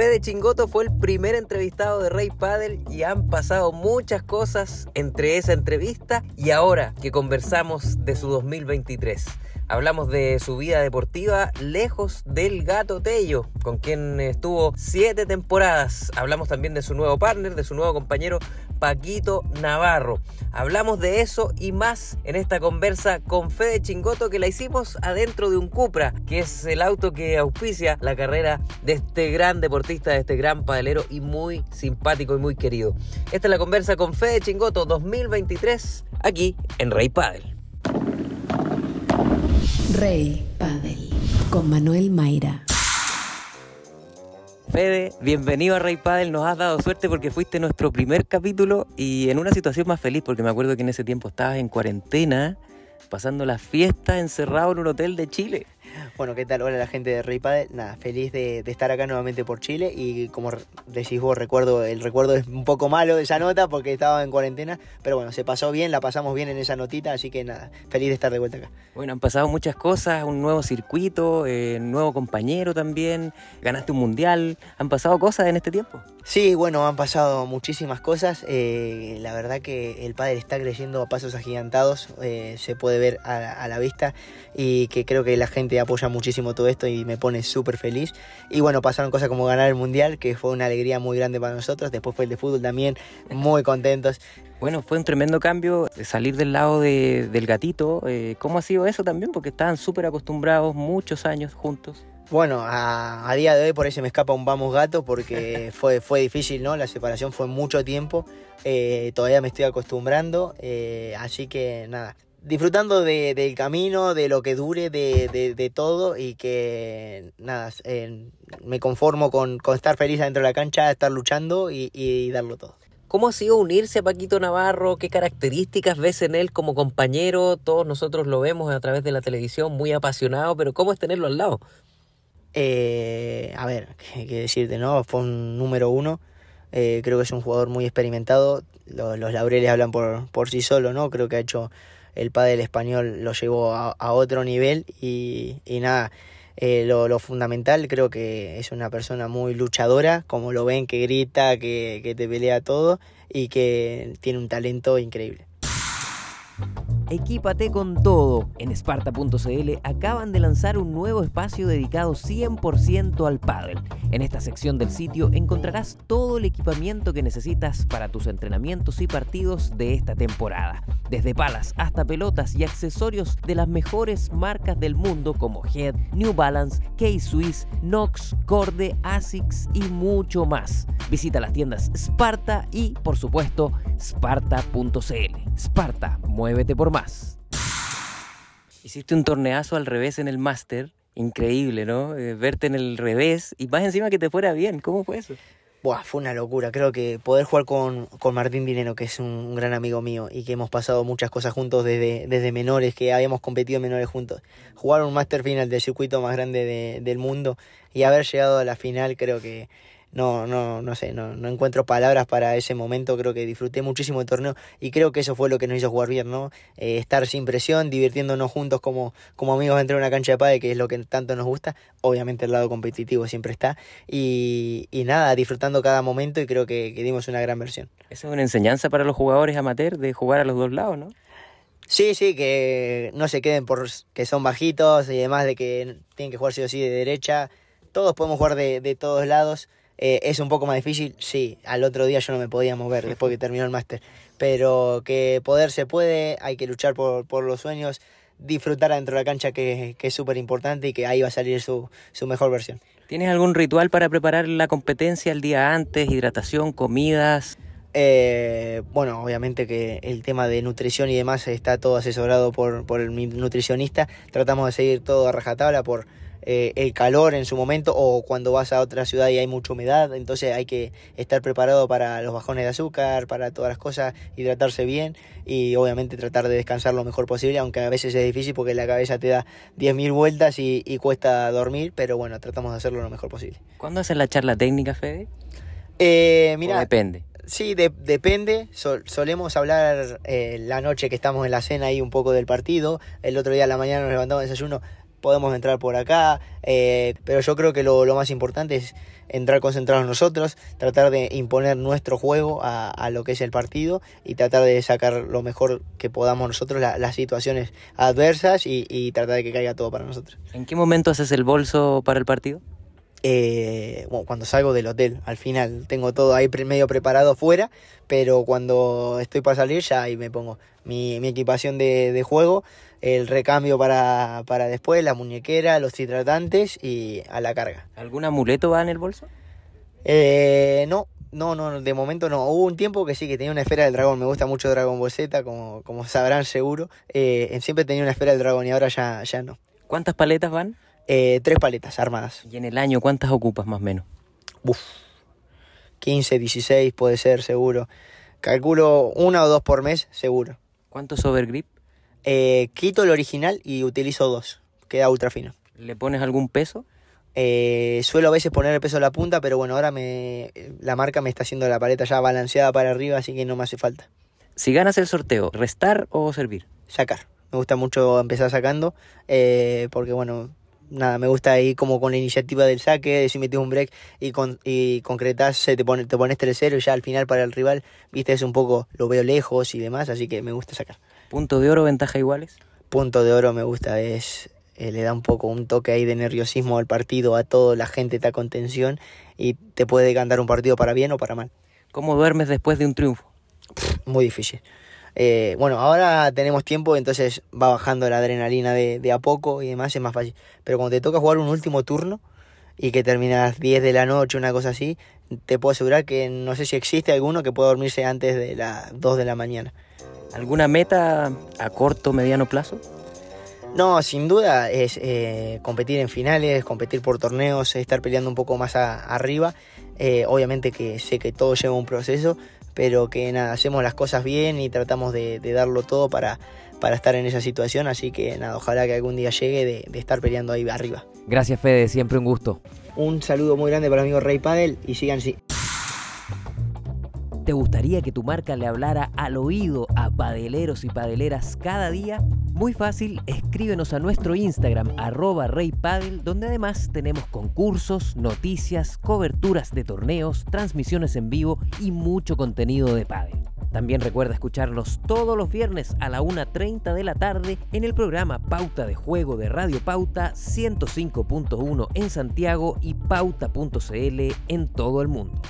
Fede Chingoto fue el primer entrevistado de Rey Padel y han pasado muchas cosas entre esa entrevista y ahora que conversamos de su 2023. Hablamos de su vida deportiva lejos del gato Tello, con quien estuvo siete temporadas. Hablamos también de su nuevo partner, de su nuevo compañero Paquito Navarro. Hablamos de eso y más en esta conversa con Fede Chingoto que la hicimos adentro de un Cupra, que es el auto que auspicia la carrera de este gran deportista, de este gran padelero y muy simpático y muy querido. Esta es la conversa con Fede Chingoto 2023 aquí en Rey Padel. Rey Padel con Manuel Mayra. Fede, bienvenido a Rey Padel. Nos has dado suerte porque fuiste nuestro primer capítulo y en una situación más feliz, porque me acuerdo que en ese tiempo estabas en cuarentena, pasando las fiestas encerrado en un hotel de Chile. Bueno, ¿qué tal? Hola la gente de Rey Padel. Nada, feliz de, estar acá nuevamente por Chile y como decís vos, recuerdo, el recuerdo es un poco malo de esa nota porque estaba en cuarentena, pero bueno, se pasó bien, la pasamos bien en esa notita, así que nada, feliz de estar de vuelta acá. Bueno, han pasado muchas cosas, un nuevo circuito, eh, nuevo compañero también, ganaste un mundial, han pasado cosas en este tiempo. Sí, bueno, han pasado muchísimas cosas, eh, la verdad que el padre está creciendo a pasos agigantados, eh, se puede ver a, a la vista y que creo que la gente apoya muchísimo todo esto y me pone súper feliz. Y bueno, pasaron cosas como ganar el Mundial, que fue una alegría muy grande para nosotros. Después fue el de fútbol también, muy contentos. Bueno, fue un tremendo cambio salir del lado del gatito. Eh, ¿Cómo ha sido eso también? Porque estaban súper acostumbrados muchos años juntos. Bueno, a, día de hoy por ahí se me escapa un vamos gato porque fue, fue difícil, ¿no? La separación fue mucho tiempo. Eh, todavía me estoy acostumbrando. Eh, así que nada, disfrutando de, del camino, de lo que dure, de, de, todo y que nada, me conformo con, con, estar feliz dentro de la cancha, estar luchando y, y, darlo todo. ¿Cómo ha sido unirse a Paquito Navarro? ¿Qué características ves en él como compañero? Todos nosotros lo vemos a través de la televisión, muy apasionado, pero ¿cómo es tenerlo al lado? Eh, a ver, qué, qué decirte, ¿no? Fue un número uno. Eh, creo que es un jugador muy experimentado. Los, los laureles hablan por, por sí solo, ¿no? Creo que ha hecho el del español lo llevó a, otro nivel y, nada, eh, lo, fundamental creo que es una persona muy luchadora, como lo ven, que grita, que, que te pelea todo y que tiene un talento increíble. Equípate con todo. En Sparta.cl acaban de lanzar un nuevo espacio dedicado 100% al pádel. En esta sección del sitio encontrarás todo el equipamiento que necesitas para tus entrenamientos y partidos de esta temporada. Desde palas hasta pelotas y accesorios de las mejores marcas del mundo como Head, New Balance, K-Swiss, Nox, Corde, Asics y mucho más. Visita las tiendas Sparta y, por supuesto, Sparta.cl. Sparta, muévete por más. Hiciste un torneazo al revés en el máster. Increíble, ¿no? Eh, verte en el revés y más encima que te fuera bien. ¿Cómo fue eso? Buah, fue una locura. Creo que poder jugar con, con Martín Dinero, que es un, gran amigo mío y que hemos pasado muchas cosas juntos desde, desde menores, que habíamos competido en menores juntos. Jugar un Master Final del circuito más grande del mundo y haber llegado a la final, creo que no, no, no sé, no, no encuentro palabras para ese momento, creo que disfruté muchísimo el torneo y creo que eso fue lo que nos hizo jugar bien, ¿no? Eh, estar sin presión, divirtiéndonos juntos como, como amigos dentro de una cancha de pádel, que es lo que tanto nos gusta, obviamente el lado competitivo siempre está, y, y nada, disfrutando cada momento y creo que, que dimos una gran versión. Esa es una enseñanza para los jugadores amateurs de jugar a los dos lados, ¿no? Sí, sí, que no se queden por que son bajitos y además de que tienen que jugar sí o sí de derecha. Todos podemos jugar de, de todos lados. Eh, ¿Es un poco más difícil? Sí, al otro día yo no me podía mover después que terminó el máster. Pero que poder se puede, hay que luchar por, por los sueños, disfrutar dentro de la cancha que, que es súper importante y que ahí va a salir su, su mejor versión. ¿Tienes algún ritual para preparar la competencia el día antes? ¿Hidratación, comidas? Eh, bueno, obviamente que el tema de nutrición y demás está todo asesorado por, por el nutricionista. Tratamos de seguir todo a rajatabla por eh, el calor en su momento o cuando vas a otra ciudad y hay mucha humedad, entonces hay que estar preparado para los bajones de azúcar, para todas las cosas, hidratarse bien y obviamente tratar de descansar lo mejor posible, aunque a veces es difícil porque la cabeza te da 10.000 vueltas y, cuesta dormir, pero bueno, tratamos de hacerlo lo mejor posible. ¿Cuándo haces la charla técnica, Fede? Eh, mira, depende. Sí, depende. solemos hablar eh, la noche que estamos en la cena ahí un poco del partido. El otro día a la mañana nos levantamos desayuno podemos entrar por acá, eh, pero yo creo que lo, más importante es entrar concentrados nosotros, tratar de imponer nuestro juego a, lo que es el partido y tratar de sacar lo mejor que podamos nosotros la, las situaciones adversas y, tratar de que caiga todo para nosotros. ¿En qué momento haces el bolso para el partido? Eh, bueno, cuando salgo del hotel, al final tengo todo ahí medio preparado fuera, pero cuando estoy para salir ya ahí me pongo mi, mi equipación de, de, juego, el recambio para, para después, la muñequera, los hidratantes y a la carga. ¿Algún amuleto va en el bolso? Eh, no, no, no, de momento no. Hubo un tiempo que sí, que tenía una esfera del dragón. Me gusta mucho Dragon Ball Z, como, como sabrán seguro. Eh, siempre tenía una esfera del dragón y ahora ya, ya no. ¿Cuántas paletas van? Eh, tres paletas armadas. ¿Y en el año cuántas ocupas más o menos? Uf, 15, 16 puede ser, seguro. Calculo una o dos por mes, seguro. ¿Cuántos overgrip? Eh, quito el original y utilizo dos. Queda ultra fino. ¿Le pones algún peso? Eh, suelo a veces poner el peso a la punta, pero bueno, ahora me, la marca me está haciendo la paleta ya balanceada para arriba, así que no me hace falta. Si ganas el sorteo, ¿restar o servir? Sacar. Me gusta mucho empezar sacando, eh, porque bueno, nada, me gusta ir como con la iniciativa del saque, si metes un break y, con, y concretas, te, pone, te pones 3-0 y ya al final para el rival, viste, es un poco, lo veo lejos y demás, así que me gusta sacar. ¿Punto de oro, ventaja iguales? Punto de oro me gusta, es eh, le da un poco un toque ahí de nerviosismo al partido, a todo, la gente está con tensión y te puede cantar un partido para bien o para mal. ¿Cómo duermes después de un triunfo? Muy difícil. Eh, bueno, ahora tenemos tiempo, entonces va bajando la adrenalina de, de, a poco y demás, es más fácil. Pero cuando te toca jugar un último turno y que terminas 10 de la noche, una cosa así, te puedo asegurar que no sé si existe alguno que pueda dormirse antes de las 2 de la mañana. ¿Alguna meta a corto, mediano plazo? No, sin duda es eh, competir en finales, competir por torneos, estar peleando un poco más a, arriba. Eh, obviamente que sé que todo lleva un proceso, pero que nada, hacemos las cosas bien y tratamos de, de darlo todo para, para, estar en esa situación. Así que nada, ojalá que algún día llegue de, de, estar peleando ahí arriba. Gracias Fede, siempre un gusto. Un saludo muy grande para el amigo Rey Padel y sigan así. ¿Te gustaría que tu marca le hablara al oído a padeleros y padeleras cada día? Muy fácil, escríbenos a nuestro Instagram, arroba reypadel, donde además tenemos concursos, noticias, coberturas de torneos, transmisiones en vivo y mucho contenido de pádel. También recuerda escucharnos todos los viernes a la 1.30 de la tarde en el programa Pauta de Juego de Radio Pauta 105.1 en Santiago y pauta.cl en todo el mundo.